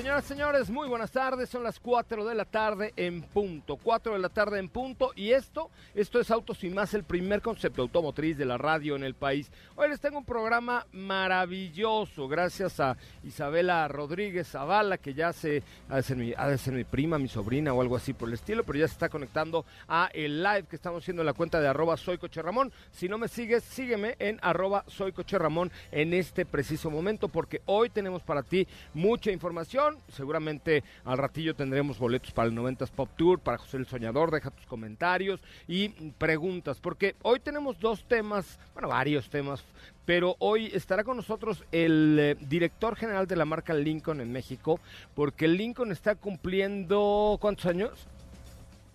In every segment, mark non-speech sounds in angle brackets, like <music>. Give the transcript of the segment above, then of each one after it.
Señoras y señores, muy buenas tardes. Son las 4 de la tarde en punto. 4 de la tarde en punto. Y esto, esto es Autos y más, el primer concepto automotriz de la radio en el país. Hoy les tengo un programa maravilloso. Gracias a Isabela Rodríguez Zavala, que ya se ha de, ser mi, ha de ser mi prima, mi sobrina o algo así por el estilo, pero ya se está conectando a el live que estamos haciendo en la cuenta de arroba soy Coche Ramón. Si no me sigues, sígueme en arroba soy Coche Ramón en este preciso momento, porque hoy tenemos para ti mucha información Seguramente al ratillo tendremos boletos para el 90s Pop Tour, para José el Soñador. Deja tus comentarios y preguntas, porque hoy tenemos dos temas, bueno, varios temas pero hoy estará con nosotros el eh, director general de la marca Lincoln en México, porque Lincoln está cumpliendo, ¿cuántos años?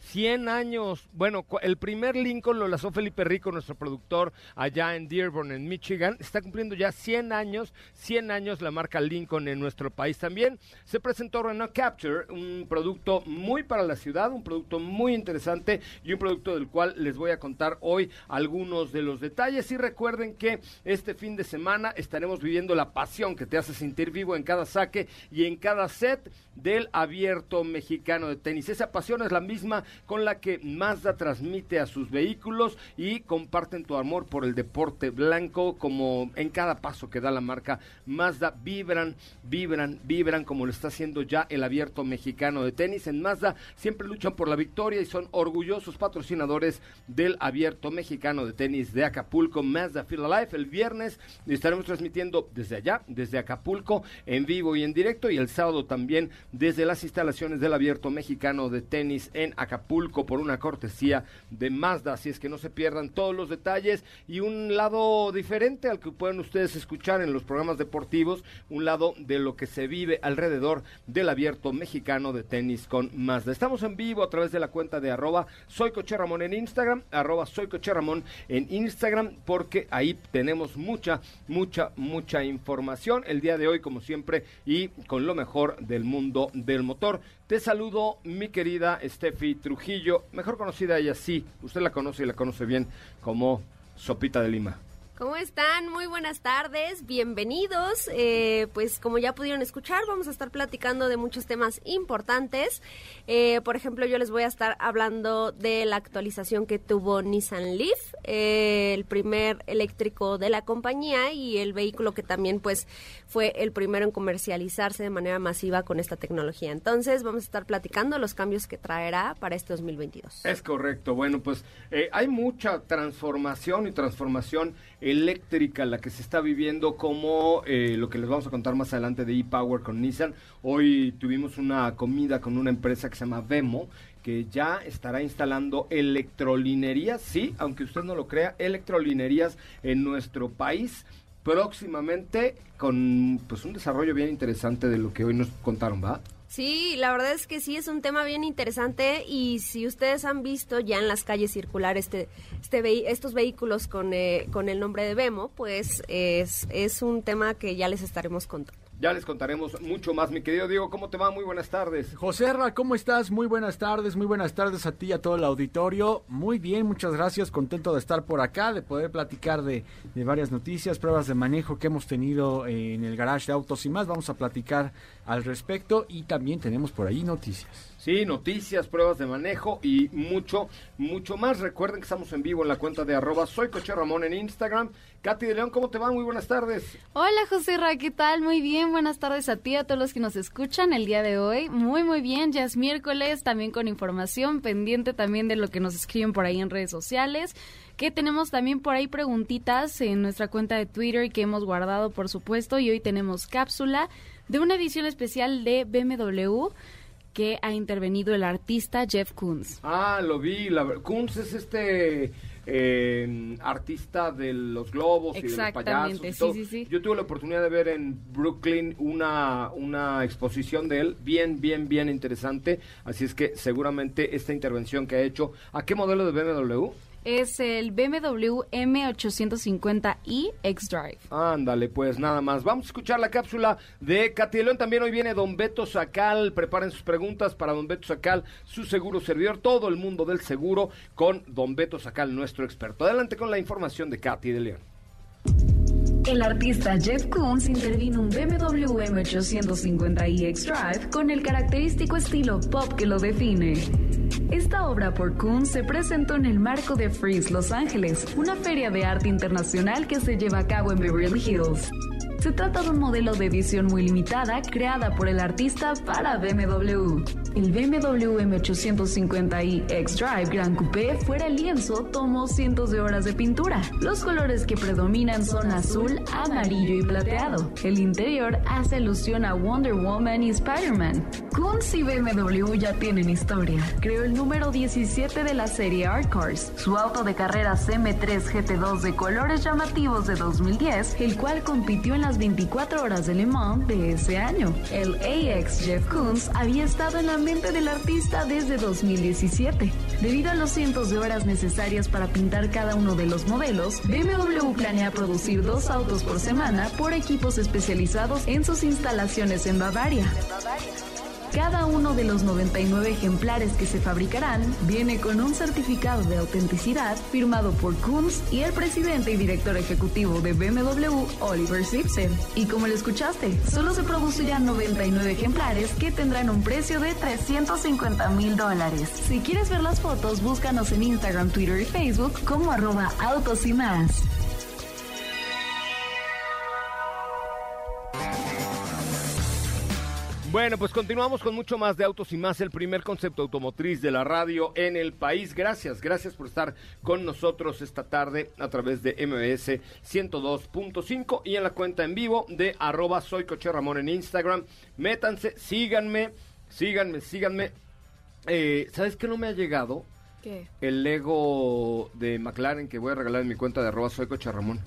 100 años. Bueno, el primer Lincoln lo lanzó Felipe Rico, nuestro productor, allá en Dearborn, en Michigan. Está cumpliendo ya 100 años, 100 años la marca Lincoln en nuestro país también. Se presentó Renault Capture, un producto muy para la ciudad, un producto muy interesante y un producto del cual les voy a contar hoy algunos de los detalles. Y recuerden que este fin de semana estaremos viviendo la pasión que te hace sentir vivo en cada saque y en cada set del abierto mexicano de tenis. Esa pasión es la misma con la que Mazda transmite a sus vehículos y comparten tu amor por el deporte blanco como en cada paso que da la marca Mazda vibran, vibran, vibran como lo está haciendo ya el abierto mexicano de tenis. En Mazda siempre luchan por la victoria y son orgullosos patrocinadores del abierto mexicano de tenis de Acapulco, Mazda Feel Alive. El viernes estaremos transmitiendo desde allá, desde Acapulco, en vivo y en directo y el sábado también desde las instalaciones del abierto mexicano de tenis en Acapulco Pulco por una cortesía de Mazda, así es que no se pierdan todos los detalles y un lado diferente al que pueden ustedes escuchar en los programas deportivos, un lado de lo que se vive alrededor del abierto mexicano de tenis con Mazda. Estamos en vivo a través de la cuenta de arroba soy Ramón en Instagram, arroba soy en Instagram, porque ahí tenemos mucha, mucha, mucha información el día de hoy, como siempre, y con lo mejor del mundo del motor. Te saludo, mi querida Steffi Trujillo, mejor conocida ella sí, usted la conoce y la conoce bien como Sopita de Lima. ¿Cómo están? Muy buenas tardes, bienvenidos. Eh, pues como ya pudieron escuchar, vamos a estar platicando de muchos temas importantes. Eh, por ejemplo, yo les voy a estar hablando de la actualización que tuvo Nissan Leaf, eh, el primer eléctrico de la compañía y el vehículo que también pues fue el primero en comercializarse de manera masiva con esta tecnología. Entonces vamos a estar platicando los cambios que traerá para este 2022. Es correcto. Bueno, pues hay mucha transformación y transformación eléctrica la que se está viviendo como eh, lo que les vamos a contar más adelante de e-Power con Nissan. Hoy tuvimos una comida con una empresa que se llama Vemo que ya estará instalando electrolinerías, sí, aunque usted no lo crea, electrolinerías en nuestro país próximamente con pues un desarrollo bien interesante de lo que hoy nos contaron, ¿va? Sí, la verdad es que sí es un tema bien interesante y si ustedes han visto ya en las calles circular este, este estos vehículos con, eh, con el nombre de Vemo, pues es, es un tema que ya les estaremos contando. Ya les contaremos mucho más, mi querido Diego. ¿Cómo te va? Muy buenas tardes. José Ra, ¿cómo estás? Muy buenas tardes, muy buenas tardes a ti y a todo el auditorio. Muy bien, muchas gracias. Contento de estar por acá, de poder platicar de, de varias noticias, pruebas de manejo que hemos tenido en el garage de autos y más. Vamos a platicar al respecto y también tenemos por ahí noticias. Sí, noticias, pruebas de manejo y mucho, mucho más. Recuerden que estamos en vivo en la cuenta de arroba soy Coche Ramón en Instagram. Katy de León, ¿cómo te va? Muy buenas tardes. Hola José Ra, ¿qué tal? Muy bien, buenas tardes a ti, a todos los que nos escuchan el día de hoy. Muy, muy bien, ya es miércoles, también con información, pendiente también de lo que nos escriben por ahí en redes sociales que tenemos también por ahí preguntitas en nuestra cuenta de Twitter que hemos guardado, por supuesto, y hoy tenemos cápsula de una edición especial de BMW que ha intervenido el artista Jeff Koons. Ah, lo vi. La, Koons es este eh, artista de los globos y de los payasos. Exactamente, y sí, todo. sí, sí. Yo tuve la oportunidad de ver en Brooklyn una, una exposición de él, bien, bien, bien interesante. Así es que seguramente esta intervención que ha hecho, ¿a qué modelo de BMW? Es el BMW M850i X-Drive. Ándale, pues nada más. Vamos a escuchar la cápsula de Katy de León. También hoy viene Don Beto Sacal. Preparen sus preguntas para Don Beto Sacal, su seguro servidor, todo el mundo del seguro con Don Beto Sacal, nuestro experto. Adelante con la información de Katy de León. El artista Jeff Koons intervino un BMW M850i X-Drive con el característico estilo pop que lo define. Esta obra por Koons se presentó en el marco de Freeze Los Ángeles, una feria de arte internacional que se lleva a cabo en Beverly Hills. Se trata de un modelo de edición muy limitada creada por el artista para BMW. El BMW M850i X-Drive Gran Coupé fuera el lienzo tomó cientos de horas de pintura. Los colores que predominan son azul, amarillo y plateado. El interior hace alusión a Wonder Woman y Spider-Man. Kunz y BMW ya tienen historia. Creó el número 17 de la serie Art Cars, su auto de carreras M3 GT2 de colores llamativos de 2010, el cual compitió en las 24 horas de Le Mans de ese año. El AX Jeff Koons había estado en la mente del artista desde 2017. Debido a los cientos de horas necesarias para pintar cada uno de los modelos, BMW planea producir dos autos por semana por equipos especializados en sus instalaciones en Bavaria. Cada uno de los 99 ejemplares que se fabricarán viene con un certificado de autenticidad firmado por Kunz y el presidente y director ejecutivo de BMW, Oliver Simpson. Y como lo escuchaste, solo se producirán 99 ejemplares que tendrán un precio de 350 mil dólares. Si quieres ver las fotos, búscanos en Instagram, Twitter y Facebook como arroba autos y más. Bueno, pues continuamos con mucho más de Autos y más, el primer concepto automotriz de la radio en el país. Gracias, gracias por estar con nosotros esta tarde a través de MBS 102.5 y en la cuenta en vivo de arroba soy Coche Ramón en Instagram. Métanse, síganme, síganme, síganme. Eh, ¿Sabes qué no me ha llegado? ¿Qué? El Lego de McLaren que voy a regalar en mi cuenta de arroba soy Coche Ramón.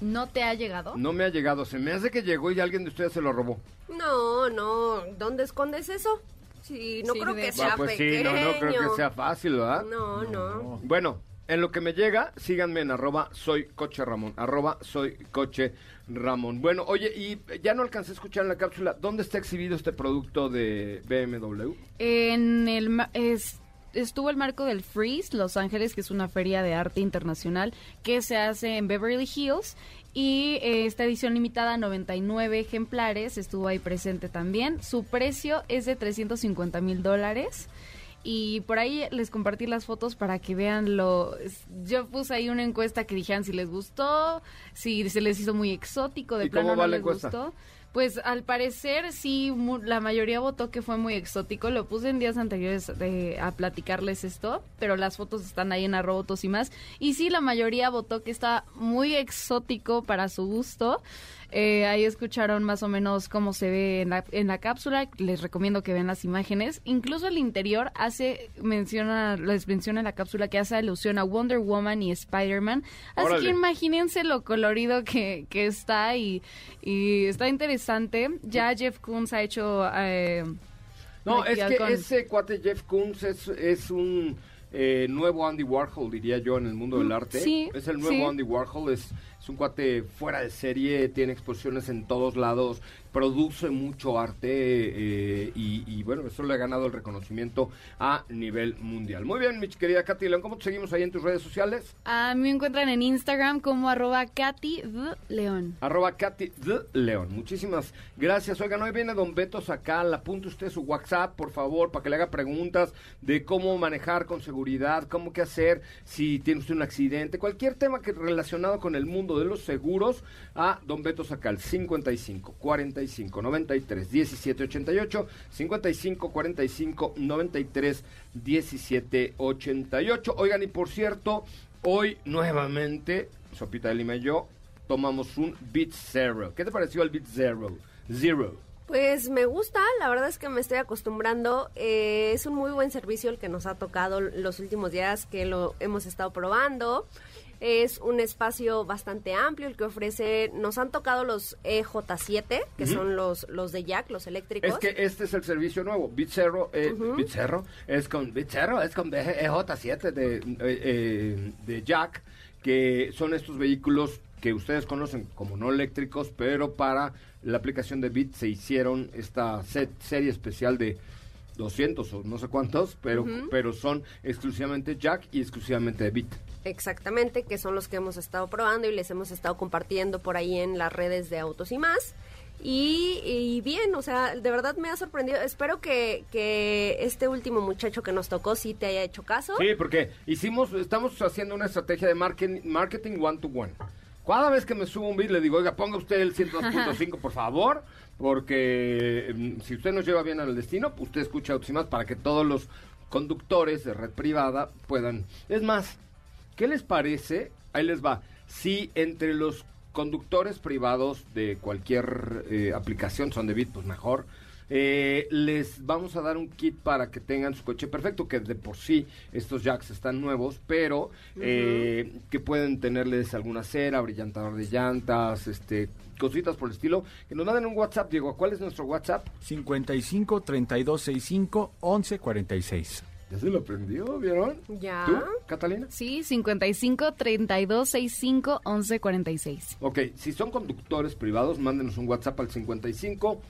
¿No te ha llegado? No me ha llegado, se me hace que llegó y alguien de ustedes se lo robó. No, no. ¿Dónde escondes eso? Sí, no Sí, creo de- que Ah, sea pues pequeño. sí, no, no creo que sea fácil, ¿verdad? No, no. Bueno, en lo que me llega, síganme en arroba soy coche Ramón, arroba soy coche Ramón. Bueno, oye, y ya no alcancé a escuchar en la cápsula, ¿dónde está exhibido este producto de BMW? En el ma- es- estuvo el marco del Freeze Los Ángeles, que es una feria de arte internacional que se hace en Beverly Hills. Y eh, esta edición limitada a 99 ejemplares estuvo ahí presente también. Su precio es de 350 mil dólares. Y por ahí les compartí las fotos para que vean lo... Yo puse ahí una encuesta que dijeran si les gustó, si se les hizo muy exótico, de ¿Y cómo plano va no la les encuesta? gustó. Pues al parecer sí, la mayoría votó que fue muy exótico. Lo puse en días anteriores de- a platicarles esto, pero las fotos están ahí en arroba autos y más. Y sí, la mayoría votó que está muy exótico para su gusto. Eh, ahí escucharon más o menos cómo se ve en la, en la cápsula. Les recomiendo que vean las imágenes. Incluso el interior hace, menciona, les menciona en la cápsula que hace alusión a Wonder Woman y Spider-Man. Así Órale. que imagínense lo colorido que, que está y, y está interesante. Ya Jeff Koons ha hecho... eh, No, es que con- ese cuate Jeff Koons es, es un eh, nuevo Andy Warhol, diría yo, en el mundo del Mm, arte. sí, es el nuevo sí. Andy Warhol, es, es un cuate fuera de serie, tiene exposiciones en todos lados, produce mucho arte eh, y, y, bueno, eso le ha ganado el reconocimiento a nivel mundial. Muy bien, mi querida Katy León, ¿cómo te seguimos ahí en tus redes sociales? A mí me encuentran en Instagram como arroba Katy. León. Arroba Katy León. Muchísimas gracias. Oigan, hoy viene Don Beto Sacal. Apunte usted su WhatsApp, por favor, para que le haga preguntas de cómo manejar con seguridad, cómo qué hacer si tiene usted un accidente, cualquier tema que relacionado con el mundo de los seguros, a Don Beto Sacal. 55 45 93 17 88. 55 45 93 17 88. Oigan, y por cierto, hoy nuevamente, Sopita de Lima y yo, tomamos un Beat Zero. ¿Qué te pareció el Beat Zero? Zero. Pues me gusta, la verdad es que me estoy acostumbrando. Eh, es un muy buen servicio el que nos ha tocado los últimos días que lo hemos estado probando. Es un espacio bastante amplio el que ofrece. Nos han tocado los EJ7, que son los, los de Jack, los eléctricos. Es que este es el servicio nuevo. Bitzero, eh, Bitzero es con Bitzero, es con EJ7 de, eh, eh, de Jack, que son estos vehículos que ustedes conocen como no eléctricos, pero para la aplicación de Bit se hicieron esta set, serie especial de 200 o no sé cuántos, pero, pero son exclusivamente Jack y exclusivamente de Bit. Exactamente, que son los que hemos estado probando y les hemos estado compartiendo por ahí en las redes de Autos y más. Y, bien, o sea, de verdad me ha sorprendido. Espero que, que este último muchacho que nos tocó sí te haya hecho caso. Sí, porque hicimos, estamos haciendo una estrategia de marketing, marketing one to one. Cada vez que me subo un beat le digo, oiga, ponga usted el 102.5 por favor, porque mm, si usted nos lleva bien al destino, usted escucha más para que todos los conductores de red privada puedan... Es más, ¿Qué les parece? Ahí les va. Si entre los conductores privados de cualquier eh, aplicación son de Bit, pues mejor. Eh, les vamos a dar un kit para que tengan su coche perfecto, que de por sí estos jacks están nuevos, pero eh, que pueden tenerles alguna cera, brillantador de llantas, este cositas por el estilo, que nos manden un WhatsApp, Diego, ¿cuál es nuestro WhatsApp? 55 3265 1146. Ya se lo aprendió, ¿vieron? Ya. ¿Tú, Catalina? Sí, 55 32 65 11 46. Ok, si son conductores privados, mándenos un WhatsApp al 55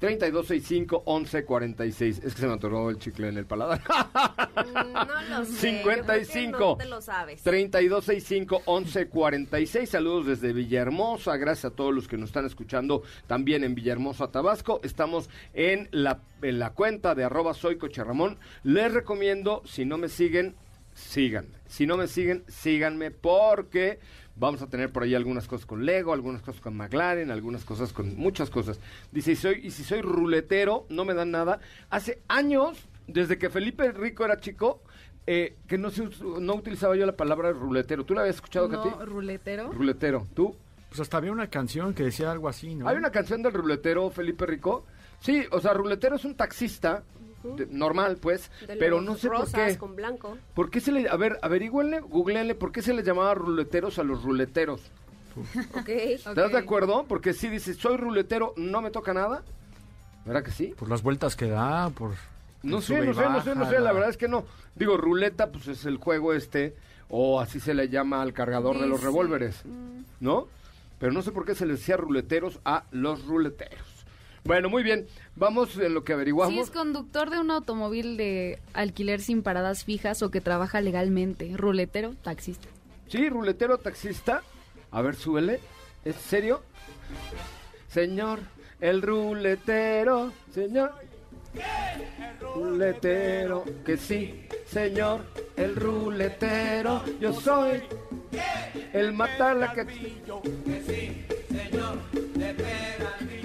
3265-1146. Es que se me atoró el chicle en el paladar. Mm, no lo sé. 55. No te lo sabes. 3265-1146. Saludos desde Villahermosa. Gracias a todos los que nos están escuchando también en Villahermosa, Tabasco. Estamos en la, en la cuenta de arroba soy Ramón. Les recomiendo, si no me siguen, síganme. Si no me siguen, síganme porque Vamos a tener por ahí algunas cosas con Lego, algunas cosas con McLaren, algunas cosas con muchas cosas. Dice, y, soy, y si soy ruletero, no me dan nada. Hace años, desde que Felipe Rico era chico, eh, que no, se, no utilizaba yo la palabra ruletero. ¿Tú la habías escuchado, no, Katy? ruletero. Ruletero. ¿Tú? Pues hasta había una canción que decía algo así, ¿no? Hay una canción del ruletero, Felipe Rico. Sí, o sea, ruletero es un taxista normal, pues, pero no sé por qué. con blanco. ¿Por qué se le, a ver, averigüenle, googleenle, ¿por qué se le llamaba ruleteros a los ruleteros? Okay. ¿Estás de acuerdo? Porque si dices, soy ruletero, no me toca nada. ¿Verdad que sí? Por las vueltas que da, por... No sé, no sé, no sé, no sé, la verdad es que no. Digo, ruleta, pues es el juego este, o así se le llama al cargador de los revólveres, mm. ¿no? Pero no sé por qué se le decía ruleteros a los ruleteros. Bueno, muy bien. Vamos en lo que averiguamos. Si es conductor de un automóvil de alquiler sin paradas fijas o que trabaja legalmente. Ruletero, taxista. Sí, ruletero, taxista. A ver, súbele. ¿Es serio? Señor, el ruletero, señor. Ruletero, que sí, señor, el ruletero, yo soy el matar la que... sí, señor,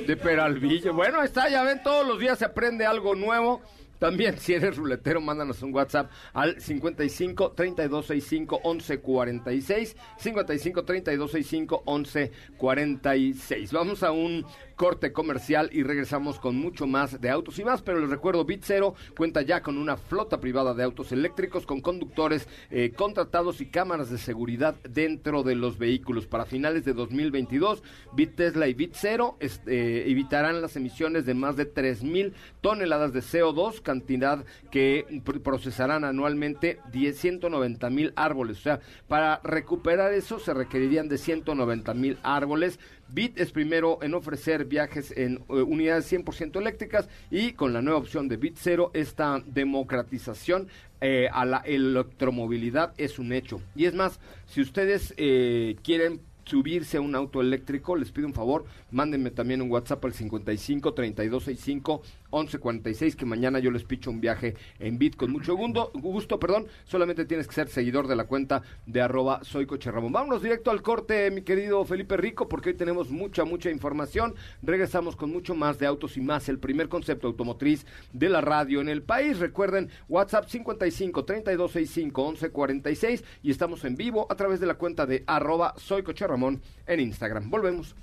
de Peralvillo. Bueno, está, ya ven, todos los días se aprende algo nuevo. También, <laughs> si eres ruletero, mándanos un WhatsApp al 55 3265 1146. 55 3265 1146. Vamos a un corte comercial y regresamos con mucho más de autos y más. Pero les recuerdo, Bit Zero cuenta ya con una flota privada de autos eléctricos con conductores eh, contratados y cámaras de seguridad dentro de los vehículos. Para finales de 2022, Bit Tesla y Bit Zero este, evitarán las emisiones de más de 3.000 toneladas de CO2 cantidad que procesarán anualmente 10, 190 mil árboles. O sea, para recuperar eso se requerirían de 190 mil árboles. Bit es primero en ofrecer viajes en eh, unidades 100% eléctricas y con la nueva opción de Bit Zero, esta democratización eh, a la electromovilidad es un hecho. Y es más, si ustedes eh, quieren subirse a un auto eléctrico, les pido un favor, mándenme también un WhatsApp al 55 3265 1146 que mañana yo les picho un viaje en Bit con mucho gusto, gusto, perdón, solamente tienes que ser seguidor de la cuenta de arroba soy Coche Ramón. Vámonos directo al corte, mi querido Felipe Rico, porque hoy tenemos mucha, mucha información. Regresamos con mucho más de autos y más, el primer concepto automotriz de la radio en el país. Recuerden, WhatsApp 55 3265 1146 y estamos en vivo a través de la cuenta de arroba soy Coche Ramón en Instagram. Volvemos.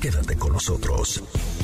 Quédate con nosotros.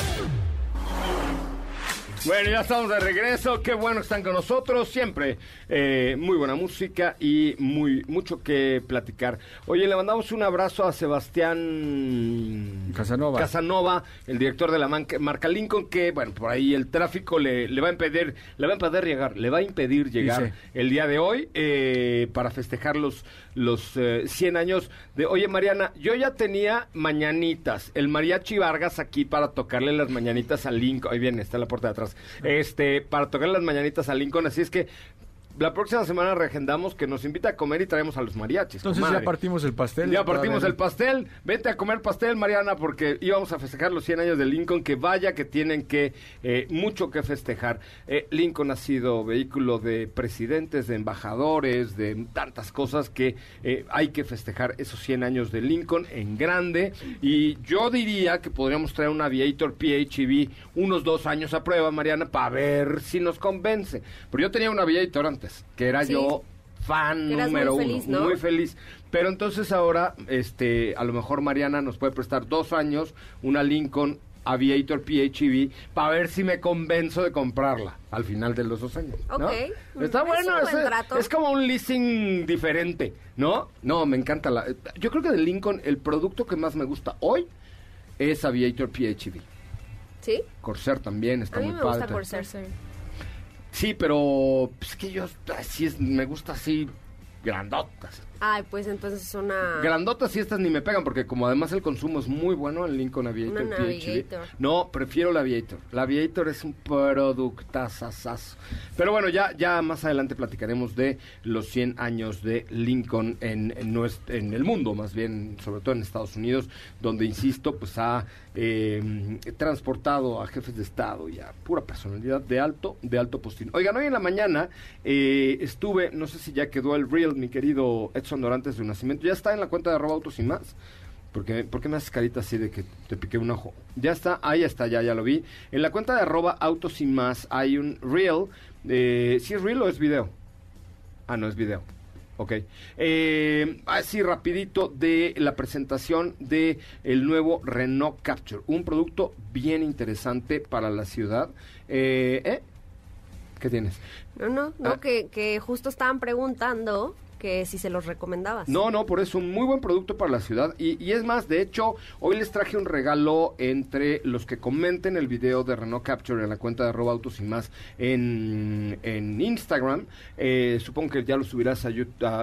Bueno, ya estamos de regreso. Qué bueno que están con nosotros. Siempre eh, muy buena música y muy mucho que platicar. Oye, le mandamos un abrazo a Sebastián Casanova. Casanova, el director de la marca Lincoln, que bueno, por ahí el tráfico le, le va a impedir, le va a impedir llegar, le va a impedir llegar Dice. el día de hoy eh, para festejar los los eh, 100 años de. Oye, Mariana, yo ya tenía mañanitas, el mariachi Vargas aquí para tocarle las mañanitas a Lincoln. Ahí viene, está en la puerta de atrás. Este, para tocarle las mañanitas a Lincoln, así es que la próxima semana reagendamos que nos invita a comer y traemos a los mariachis. Entonces comadre. ya partimos el pastel. Ya partimos el pastel. Vete a comer pastel, Mariana, porque íbamos a festejar los 100 años de Lincoln. Que vaya que tienen que eh, mucho que festejar. Eh, Lincoln ha sido vehículo de presidentes, de embajadores, de tantas cosas que eh, hay que festejar esos 100 años de Lincoln en grande. Y yo diría que podríamos traer un Aviator PHEV unos dos años a prueba, Mariana, para ver si nos convence. Pero yo tenía un Aviator antes, que era Sí. yo fan número muy uno. ¿no? Muy feliz. Pero entonces ahora, este, a lo mejor Mariana nos puede prestar dos años una Lincoln Aviator PHEV para ver si me convenzo de comprarla al final de los dos años. ¿no? Está Es bueno, es, como un leasing diferente, ¿no? No, me encanta la. Yo creo que de Lincoln el producto que más me gusta hoy es Aviator PHEV. ¿Sí? Corsair también está A mí muy me gusta padre. Corsair. Sí, pero pues, es que yo así es, me gusta así grandotas. Ay, pues entonces es una... Grandotas y estas ni me pegan porque como además el consumo es muy bueno en Lincoln Aviator Una. Navigator. No, prefiero la Aviator. La Aviator es un productazazazo. Pero bueno, ya ya más adelante platicaremos de los 100 años de Lincoln en, en, nues- en el mundo, más bien, sobre todo en Estados Unidos, donde, insisto, pues ha eh, transportado a jefes de Estado y a pura personalidad de alto, de alto postín. Oigan, hoy en la mañana eh, estuve, no sé si ya quedó el reel, mi querido Edson Dorantes de nacimiento, ya está en la cuenta de arroba autos y más. Porque, ¿Por qué me haces carita así de que te piqué un ojo? Ya está, ahí está, ya, ya lo vi. En la cuenta de arroba autos y más hay un reel. Eh, ¿Sí es reel o es video? Ah, no, es video. Ok. Eh, así rapidito de la presentación de el nuevo Renault Capture. Un producto bien interesante para la ciudad. Eh, ¿eh? ¿Qué tienes? No, no, no, Ah. que, que justo estaban preguntando que si se los recomendabas. No, no, por eso, un muy buen producto para la ciudad. Y, y es más, de hecho, hoy les traje un regalo entre los que comenten el video de Renault Capture en la cuenta de arroba autos y más en, en Instagram. Eh, supongo que ya lo subirás a,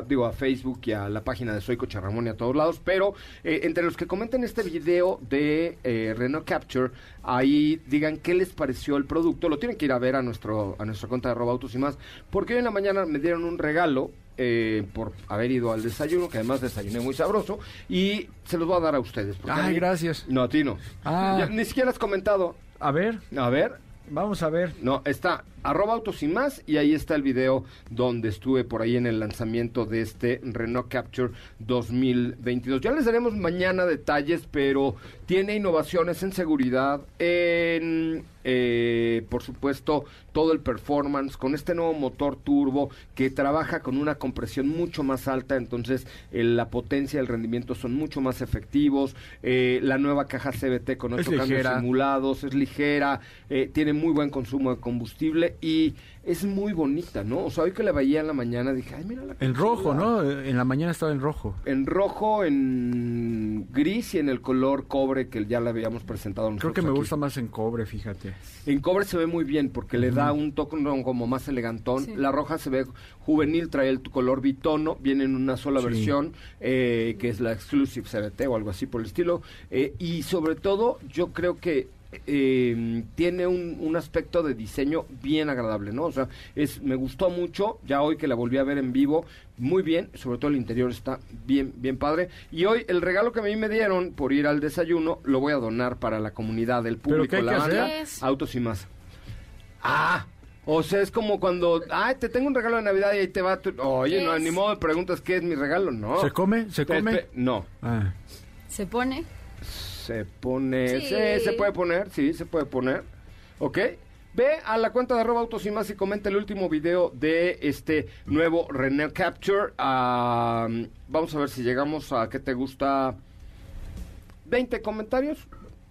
digo, a Facebook y a la página de Soy Coche Ramón y a todos lados. Pero eh, entre los que comenten este video de eh, Renault Capture, ahí digan qué les pareció el producto. Lo tienen que ir a ver a, nuestro, a nuestra cuenta de arroba autos y más. Porque hoy en la mañana me dieron un regalo eh, por haber ido al desayuno, que además desayuné muy sabroso, y se los voy a dar a ustedes. a Ay, mí- gracias. No, a ti no. Ah. Ya ni siquiera has comentado. A ver, A ver, vamos a ver. no, está arroba autos y más, y ahí está el video donde estuve por ahí en el lanzamiento de este Renault Capture 2022. Ya les daremos mañana detalles, pero tiene innovaciones en seguridad, en, eh, por supuesto, todo el performance, con este nuevo motor turbo que trabaja con una compresión mucho más alta, entonces eh, la potencia y el rendimiento son mucho más efectivos, eh, la nueva caja CBT con ocho cambios simulados, es ligera, eh, tiene muy buen consumo de combustible y es muy bonita, ¿no? O sea, hoy que la veía en la mañana dije, ay, mira la En chula". rojo, ¿no? En la mañana estaba en rojo. En rojo, en gris y en el color cobre que ya la habíamos presentado Creo que me aquí. gusta más en cobre, fíjate. En cobre se ve muy bien porque le da un toque como más elegantón. Sí. La roja se ve juvenil, trae el color bitono, viene en una sola Sí. versión, eh, que es la Exclusive CBT o algo así por el estilo. Eh, y sobre todo, yo creo que eh, tiene un, un aspecto de diseño bien agradable, ¿no? O sea, es, me gustó mucho, ya hoy que la volví a ver en vivo, muy bien, sobre todo el interior está bien, bien padre. Y hoy el regalo que a mí me dieron por ir al desayuno, lo voy a donar para la comunidad, del ¿Pero público, qué hay la que banda, autos y más. Ah, o sea, es como cuando, ay, te tengo un regalo de Navidad y ahí te va tu... Oye, ¿Qué no, ni modo de preguntas qué es mi regalo, no. ¿Se come? ¿Se come? no. Ah. Se pone. Se pone, Sí. sí, se puede poner, sí, se puede poner. ¿Ok? Ve a la cuenta de arroba autos y más y comenta el último video de este nuevo Renault Capture. Vamos a ver si llegamos a, ¿qué te gusta? 20 comentarios.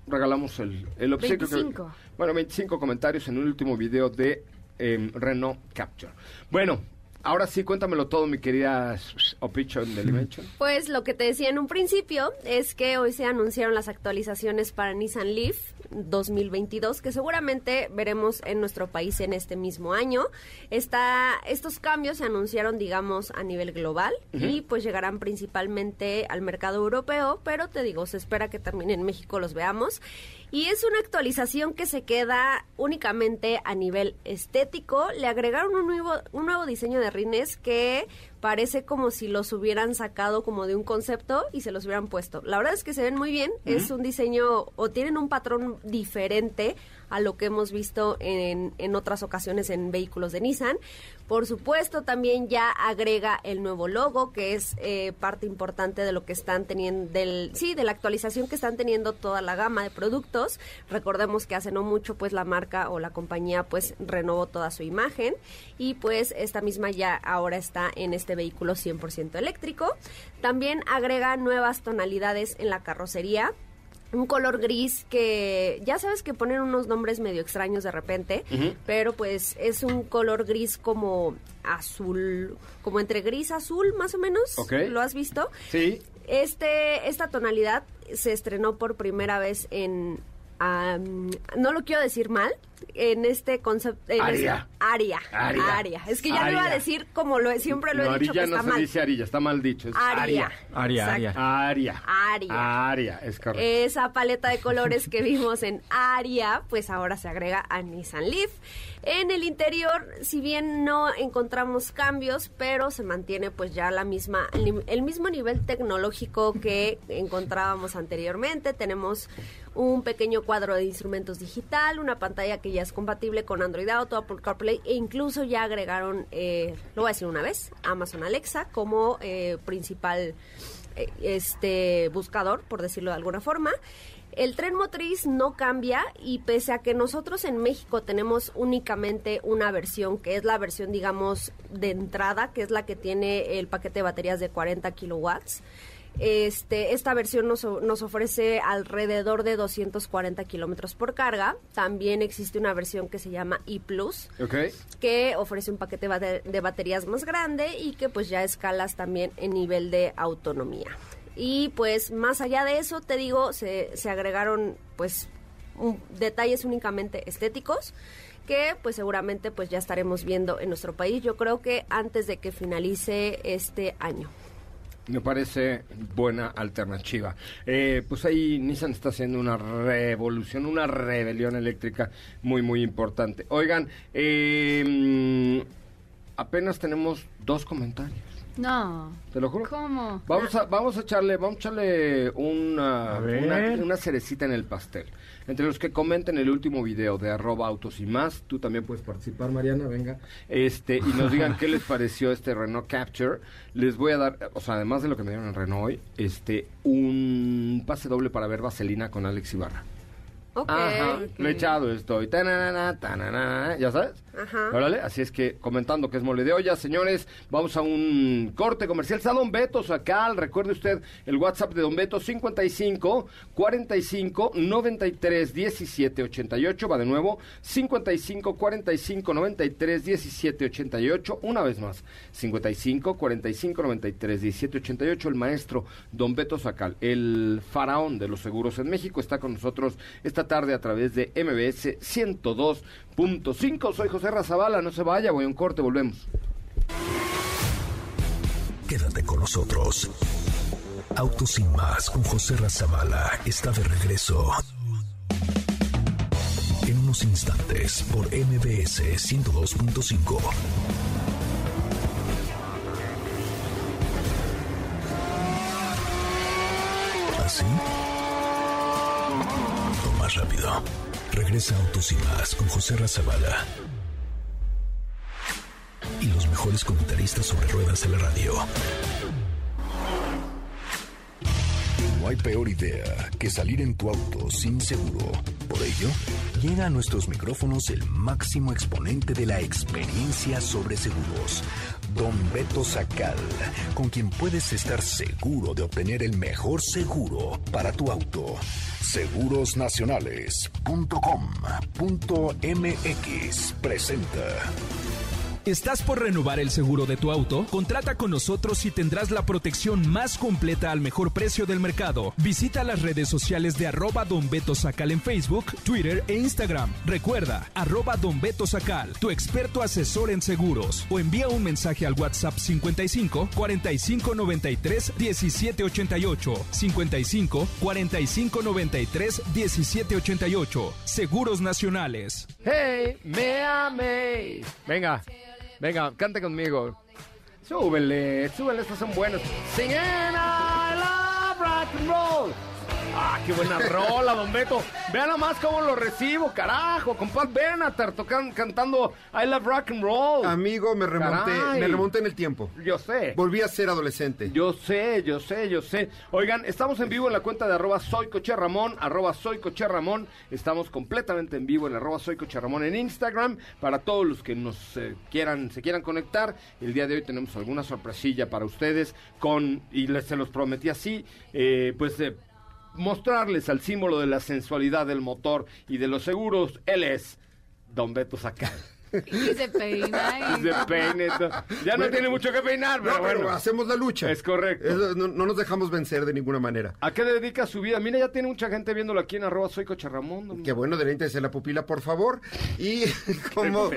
Regalamos el, el obsequio. que- 25. bueno, 25 comentarios en el último video de em, Renault Capture. Bueno, ahora sí, cuéntamelo todo, mi querida Opichon de Dimension. Pues lo que te decía en un principio es que hoy se anunciaron las actualizaciones para Nissan Leaf 2022 que seguramente veremos en nuestro país en este mismo año. Está, estos cambios se anunciaron, digamos, a nivel global y pues llegarán principalmente al mercado europeo, pero te digo, se espera que también en México los veamos. Y es una actualización que se queda únicamente a nivel estético. Le agregaron un nuevo, un nuevo diseño de que parece como si los hubieran sacado como de un concepto y se los hubieran puesto. La verdad es que se ven muy bien. Es un diseño o tienen un patrón diferente a lo que hemos visto en, en otras ocasiones en vehículos de Nissan. Por supuesto, también ya agrega el nuevo logo, que es eh, parte importante de lo que están teniendo, del, sí, de la actualización que están teniendo toda la gama de productos. Recordemos que hace no mucho, pues la marca o la compañía, pues renovó toda su imagen y pues esta misma ya ahora está en este vehículo 100% eléctrico. También agrega nuevas tonalidades en la carrocería un color gris que ya sabes que ponen unos nombres medio extraños de repente, pero pues es un color gris como azul, como entre gris azul más o menos. ¿Lo has visto? Sí. Este esta tonalidad se estrenó por primera vez en no lo quiero decir mal en este concepto en Aria. aria Aria. aria es que ya lo iba a Aria. decir como lo siempre lo no, he dicho que Arilla no está se mal dice Arilla, está mal dicho. Es aria Aria, aria. Aria. Aria. Aria, es correcto. Esa paleta de colores que vimos en Aria, pues ahora se agrega a Nissan Leaf. En el interior, si bien no encontramos cambios, pero se mantiene pues ya la misma, el mismo nivel tecnológico que encontrábamos anteriormente. Tenemos un pequeño cuadro de instrumentos digital, una pantalla que ya es compatible con Android Auto, Apple CarPlay e incluso ya agregaron, eh, lo voy a decir una vez, Amazon Alexa como eh, principal eh, este buscador, por decirlo de alguna forma. El tren motriz no cambia y pese a que nosotros en México tenemos únicamente una versión, que es la versión, digamos, de entrada, que es la que tiene el paquete de baterías de 40 kilowatts, este, esta versión nos, ofrece alrededor de 240 kilómetros por carga. También existe una versión que se llama E Plus, que ofrece un paquete de baterías más grande y que pues ya escalas también en nivel de autonomía. Y pues más allá de eso, te digo, se, se agregaron pues un- detalles únicamente estéticos que pues seguramente pues ya estaremos viendo en nuestro país. Yo creo que antes de que finalice este año. Me parece buena alternativa. Eh, pues ahí Nissan está haciendo una revolución, una rebelión eléctrica muy, muy importante. Oigan, eh, apenas tenemos dos comentarios. No. ¿Te lo juro? ¿Cómo? Vamos a, vamos a echarle, vamos a echarle una, A una, una cerecita en el pastel. Entre los que comenten el último video de arroba autos y más, tú también puedes participar, Mariana, venga. Este, y nos digan qué les pareció este Renault Capture. Les voy a dar, o sea, además de lo que me dieron en Renault hoy, este, un pase doble para ver Vaselina con Alex Ibarra. Ok. Ajá, echado estoy. Tananana, ¿Ya sabes? Órale, así es que comentando que es mole de olla, señores, vamos a un corte comercial. Está Don Beto Sacal, recuerde usted el WhatsApp de Don Beto 55 45 93 17 88. Va de nuevo 55 45 93 17 88. Una vez más 55 45 93 17 88. El maestro Don Beto Sacal, el faraón de los seguros en México, está con nosotros esta tarde a través de MBS 102.5. Soy José Razabala, no se vaya, voy a un corte, volvemos. Quédate con nosotros. Autos sin más con José Razabala está de regreso. unos instantes por MBS 102.5. ¿Así? O más rápido. Regresa Autos y Más con José Razabala. Y los mejores comentaristas sobre ruedas de la radio. No hay peor idea que salir en tu auto sin seguro. Por ello, llega a nuestros micrófonos el máximo exponente de la experiencia sobre seguros, Don Beto Sacal, con quien puedes estar seguro de obtener el mejor seguro para tu auto. Segurosnacionales.com.mx presenta. ¿Estás por renovar el seguro de tu auto? Contrata con nosotros y tendrás la protección más completa al mejor precio del mercado. Visita las redes sociales de arroba Don Beto Sacal en Facebook, Twitter e Instagram. Recuerda, arroba Don Beto Sacal, tu experto asesor en seguros. O envía un mensaje al WhatsApp 55 45 93 17 88. 55 45 93 17 88. Seguros Nacionales. Hey, me amé. Venga, venga, cante conmigo. Súbele, súbele, estos son buenos. Ah, qué buena <laughs> rola, don Beto. Vean nomás cómo lo recibo, carajo. Con Pat Benatar tocan, cantando I love rock and roll. Amigo, me remonté, Caray. me remonté en el tiempo. Yo sé. Volví a ser adolescente. Yo sé, yo sé, yo sé. Oigan, estamos en vivo en la cuenta de arroba soy Ramón, arroba soy Ramón. Estamos completamente en vivo en arroba soy Ramón en Instagram. Para todos los que nos eh, quieran, se quieran conectar, el día de hoy tenemos alguna sorpresilla para ustedes con, y les se los prometí así, eh, pues eh, mostrarles al símbolo de la sensualidad del motor y de los seguros. Él es Don Beto Sacal. Y se peina. <laughs> y- Se peine, to- Ya no tiene mucho que peinar, pero No, pero bueno. hacemos la lucha. Es correcto. No, no nos dejamos vencer de ninguna manera. ¿A qué dedica su vida? Mira, ya tiene mucha gente viéndolo aquí en arroba soy Coche Ramón. don- Qué bueno, de la pupila, por favor. Y <laughs> como,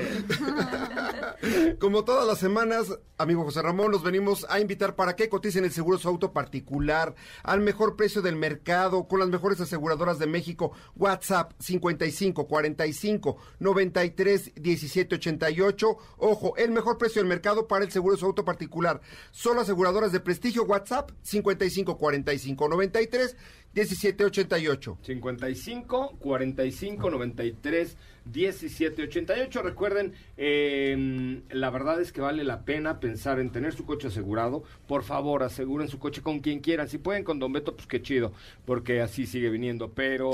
<laughs> como todas las semanas, amigo José Ramón, los venimos a invitar para que coticen el seguro de su auto particular al mejor precio del mercado con las mejores aseguradoras de México. WhatsApp 55 45 93 17 88. Ojo, el mejor precio del mercado para el seguro de su auto particular. Solo aseguradoras de prestigio. WhatsApp 55 45 93 17 88. 55 45 93 17 88. Recuerden, eh, la verdad es que vale la pena pensar en tener su coche asegurado. Por favor, aseguren su coche con quien quieran. Si pueden con Don Beto, pues qué chido, porque así sigue viniendo. Pero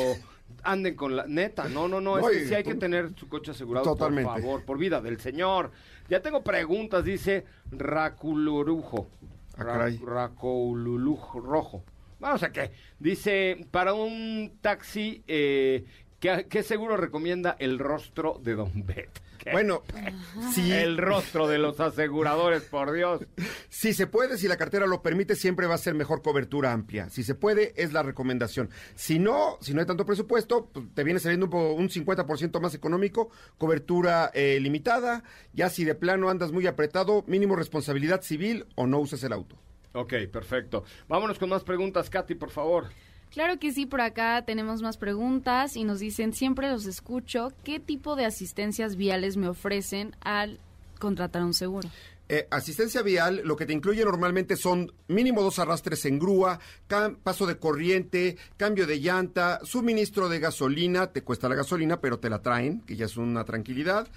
anden con la neta. No, no, no. Es que sí hay que tener su coche asegurado. Totalmente. Por favor, por vida del Señor. Ya tengo preguntas, dice Raculurujo. Ah. Racululujo rojo. Vamos a qué. Dice, para un taxi, eh, ¿qué, qué seguro recomienda el rostro de Don Bet? <laughs> Bueno, si, El rostro de los aseguradores, por Dios. si se puede, si la cartera lo permite, siempre va a ser mejor cobertura amplia. Si se puede, es la recomendación. Si no, si no hay tanto presupuesto, pues, te viene saliendo un, po- un 50% más económico, cobertura eh, limitada. Ya si de plano andas muy apretado, mínimo responsabilidad civil o no uses el auto. Ok, perfecto. Vámonos con más preguntas, Katy, por favor. Claro que sí, por acá tenemos más preguntas y nos dicen, siempre los escucho, ¿qué tipo de asistencias viales me ofrecen al contratar un seguro? Eh, asistencia vial, lo que te incluye normalmente son mínimo dos arrastres en grúa, paso de corriente, cambio de llanta, suministro de gasolina, te cuesta la gasolina, pero te la traen, que ya es una tranquilidad.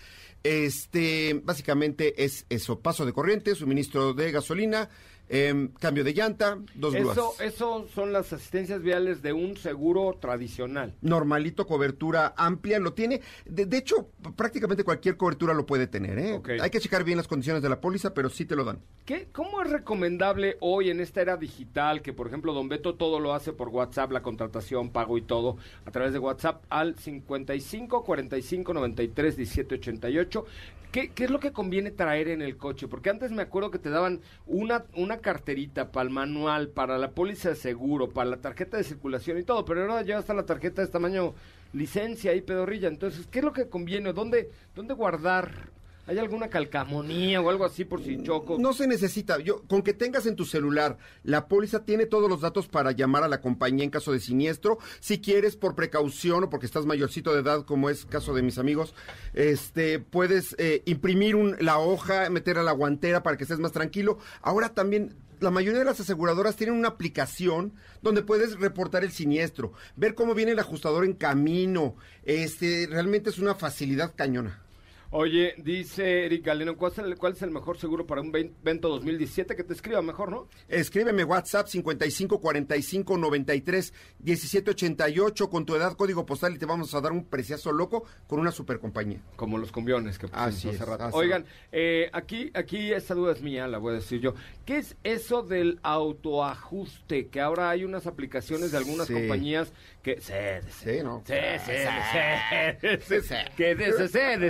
Este, básicamente es eso, paso de corriente, suministro de gasolina, em, cambio de llanta, dos grúas. Eso, eso son las asistencias viales de un seguro tradicional. Normalito, cobertura amplia, lo tiene. De, de hecho, prácticamente cualquier cobertura lo puede tener, ¿eh? Hay que checar bien las condiciones de la póliza, pero sí te lo dan. ¿Qué, ¿Cómo es recomendable hoy en esta era digital que, por ejemplo, Don Beto todo lo hace por WhatsApp, la contratación, pago y todo, a través de WhatsApp al 55 45 93 17 88? ¿Qué, ¿Qué es lo que conviene traer en el coche? Porque antes me acuerdo que te daban una, una carterita para el manual, para la póliza de seguro, para la tarjeta de circulación y todo, pero ahora ya está la tarjeta de tamaño licencia y pedorrilla. Entonces, ¿qué es lo que conviene? ¿Dónde, dónde guardar ¿Hay alguna calcamonía o algo así por si choco? No se necesita. Yo, con que tengas en tu celular la póliza tiene todos los datos para llamar a la compañía en caso de siniestro. Si quieres por precaución o porque estás mayorcito de edad, como es caso de mis amigos, este puedes eh, imprimir un- la hoja, meter a la guantera para que estés más tranquilo. Ahora también la mayoría de las aseguradoras tienen una aplicación donde puedes reportar el siniestro, ver cómo viene el ajustador en camino. Este realmente es una facilidad cañona. Oye, dice Eric Galeno, ¿cuál es, el, cuál es el mejor seguro para un ven- evento 2017? Que te escriba mejor, ¿no? Escríbeme WhatsApp 55 45 93 17 88 con tu edad, código postal y te vamos a dar un preciazo loco con una super compañía. Como los cumbiones que pusimos hace rato. Oigan, eh, aquí, aquí esta duda es mía, la voy a decir yo. ¿Qué es eso del autoajuste? Que ahora hay unas aplicaciones de algunas Sí. compañías que... Sí, sí, Sí, ¿no? Sí. Que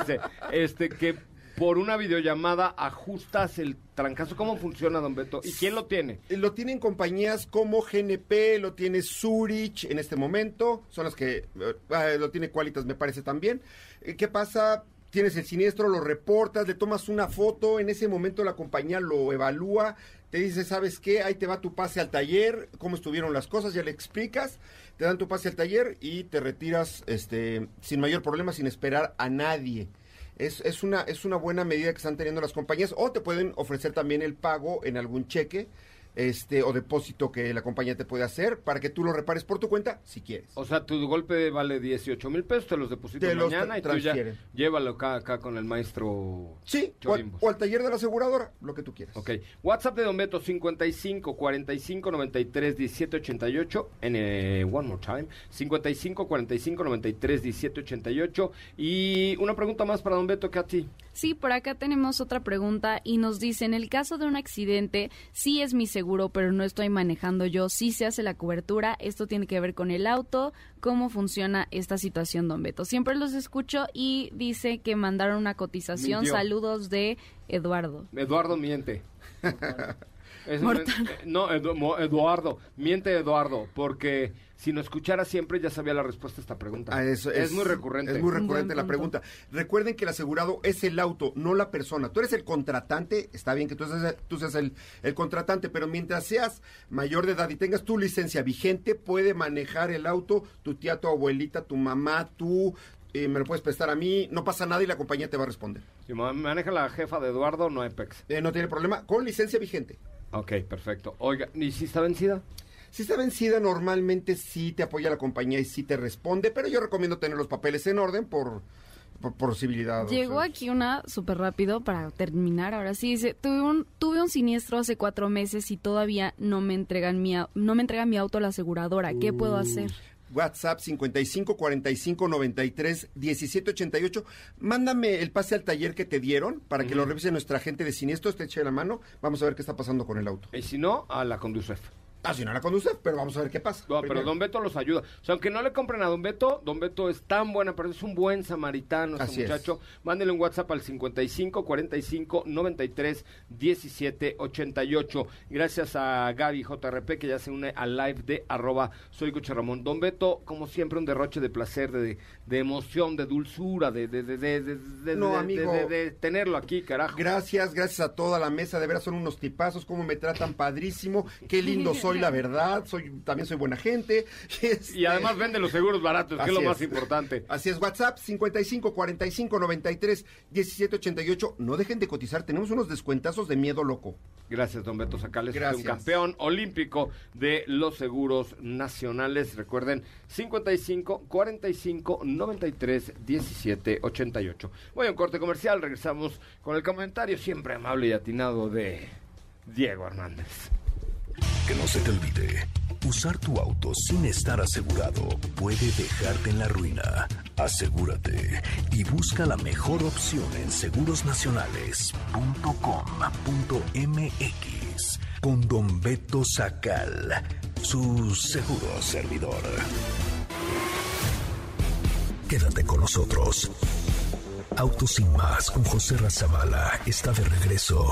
sí. Este, que por una videollamada ajustas el trancazo. ¿Cómo funciona, don Beto? ¿Y quién lo tiene? Lo tienen compañías como GNP, lo tiene Zurich en este momento, son las que eh, eh, lo tiene Qualitas me parece también. Eh, ¿Qué pasa? Tienes el siniestro, lo reportas, le tomas una foto, en ese momento la compañía lo evalúa, te dice, ¿sabes qué? Ahí te va tu pase al taller, cómo estuvieron las cosas, ya le explicas, te dan tu pase al taller y te retiras este sin mayor problema, sin esperar a nadie. Es, es, una, es una buena medida que están teniendo las compañías o te pueden ofrecer también el pago en algún cheque este o depósito que la compañía te puede hacer para que tú lo repares por tu cuenta si quieres. O sea, tu golpe vale 18 mil pesos, te los depositas mañana y tú ya llévalo acá, acá con el maestro Sí, o, o al taller de la aseguradora, lo que tú quieras. Ok. WhatsApp de Don Beto 55 45 93 17 88. En, eh, one more time. 55 45 93 17 88. Y una pregunta más para Don Beto, Katy. Sí, por acá tenemos otra pregunta y nos dice, en el caso de un accidente, sí es mi seguro, pero no estoy manejando yo, sí se hace la cobertura, esto tiene que ver con el auto, ¿cómo funciona esta situación, don Beto? Siempre los escucho y dice que mandaron una cotización, Mintió. saludos de Eduardo. Eduardo miente. Es un- Mortal. eh, no, Eduardo. Miente Eduardo. Porque si no escuchara siempre ya sabía la respuesta a esta pregunta. Ah, eso es, muy recurrente. Es muy recurrente la pregunta. Recuerden que el asegurado es el auto, no la persona. Tú eres el contratante, está bien que tú seas, tú seas el, el contratante, pero mientras seas mayor de edad y tengas tu licencia vigente, puede manejar el auto tu tía, tu abuelita, tu mamá, tú. eh, me lo puedes prestar a mí, no pasa nada y la compañía te va a responder. Si ma- maneja la jefa de Eduardo, no hay pex. Eh, no tiene problema, con licencia vigente. Ok, perfecto. Oiga, ¿y si está vencida? Si está vencida, normalmente sí te apoya la compañía y sí te responde, pero yo recomiendo tener los papeles en orden por, por posibilidad. o Llegó sea, aquí una súper rápido para terminar. Ahora sí dice, tuve un, tuve un siniestro hace cuatro meses y todavía no me entregan mi, no me entregan mi auto a la aseguradora. ¿Qué puedo hacer? WhatsApp 55 45 93 17 88. Mándame el pase al taller que te dieron para que lo revise nuestra agente de siniestros, te eche la mano. Vamos a ver qué está pasando con el auto. Y si no, a la Conducef. Ah, si no la conduce, pero vamos a ver qué pasa. No, pero. Don Beto los ayuda. O sea, aunque no le compren a Don Beto, Don Beto es tan buena persona, es un buen samaritano este Así es. muchacho. Mándele un WhatsApp al 55 45 93 17 88. Gracias a Gaby JRP que ya se une al live de arroba soy Coche Ramón. Don Beto, como siempre, un derroche de placer, de, de emoción, de dulzura, de, de, de, de, de- de- No, de- amigo. de- de tenerlo aquí, carajo. Gracias, gracias a toda la mesa. De veras son unos tipazos, cómo me tratan padrísimo. Qué <laughs> lindo soy, la verdad. Soy, también soy buena gente. <laughs> Este, Y además vende los seguros baratos, que es lo más importante. Así es, WhatsApp 55 45 93 17 88. No dejen de cotizar, tenemos unos descuentazos de miedo loco. Gracias, don Beto Sacales, Gracias. un campeón olímpico de los seguros nacionales. Recuerden, 55 45 93 17 88. Voy a un corte comercial, regresamos con el comentario siempre amable y atinado de Diego Hernández. Que no se te olvide, usar tu auto sin estar asegurado puede dejarte en la ruina. Asegúrate y busca la mejor opción en segurosnacionales.com.mx con Don Beto Sacal, su seguro servidor. Quédate con nosotros. Autos sin más con José Razabala está de regreso.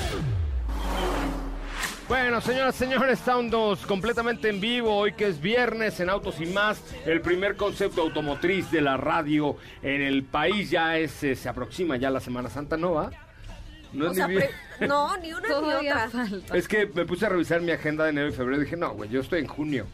Bueno, señoras, señores, estamos completamente en vivo hoy que es viernes en Autos y Más, el primer concepto automotriz de la radio en el país ya es, eh, se aproxima ya la Semana Santa, ¿no va? No, O es sea, ni bien. pre- no, ni una ni Todavía otra. falta. Es que me puse a revisar mi agenda de enero y febrero y dije, no, güey, yo estoy en junio.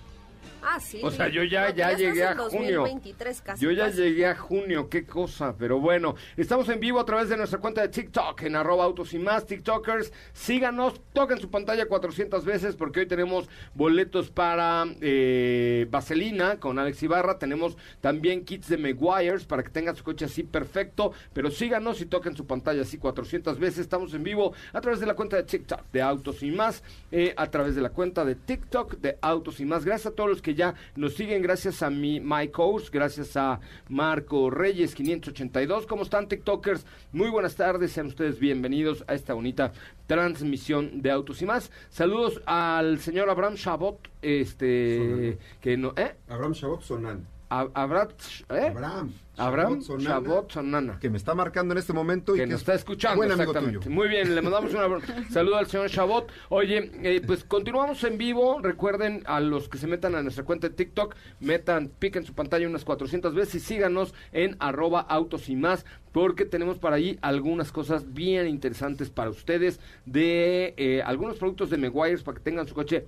Ah, sí. O sea, yo ya- ya llegué a junio. 2023 casi, Yo ya casi. llegué a junio, qué cosa, pero bueno, estamos en vivo a través de nuestra cuenta de TikTok en arroba autos y más TikTokers, síganos, toquen su pantalla 400 veces porque hoy tenemos boletos para eh, Vaselina con Alex Ibarra, tenemos también kits de Meguiars para que tengan su coche así perfecto, pero síganos y toquen su pantalla así 400 veces, estamos en vivo a través de la cuenta de TikTok de Autos y más, eh, a través de la cuenta de TikTok de Autos y más, gracias a todos los que ya nos siguen, gracias a mi My Coach, gracias a Marco Reyes 582. ¿Cómo están TikTokers? Muy buenas tardes, sean ustedes bienvenidos a esta bonita transmisión de Autos y más. Saludos al señor Abraham Chabot, este que no, ¿eh? Abraham Shabot Sonan. Abraham, ¿eh? Abraham. Abraham Sonana, Chabot Sonana. Que me está marcando en este momento y que que nos es está escuchando, Buen amigo exactamente. tuyo. Muy bien, le <laughs> mandamos un saludo al señor Chabot. Oye, eh, pues continuamos en vivo. Recuerden a los que se metan a nuestra cuenta de TikTok, metan, piquen su pantalla unas 400 veces y síganos en arroba autos y más, porque tenemos para ahí algunas cosas bien interesantes para ustedes de eh, algunos productos de Meguiars para que tengan su coche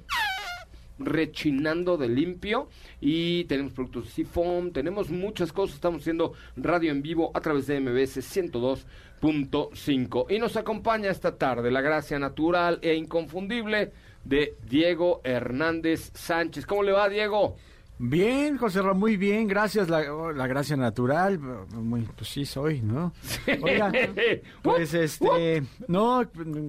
rechinando de limpio y tenemos productos de Seafoam, tenemos muchas cosas, estamos haciendo radio en vivo a través de MBS 102.5 y nos acompaña esta tarde la gracia natural e inconfundible de Diego Hernández Sánchez. ¿Cómo le va Diego? Bien, José Ramón, muy bien, gracias. La, oh, la gracia natural, muy, pues sí soy, ¿no? Oiga, <laughs> pues este, no,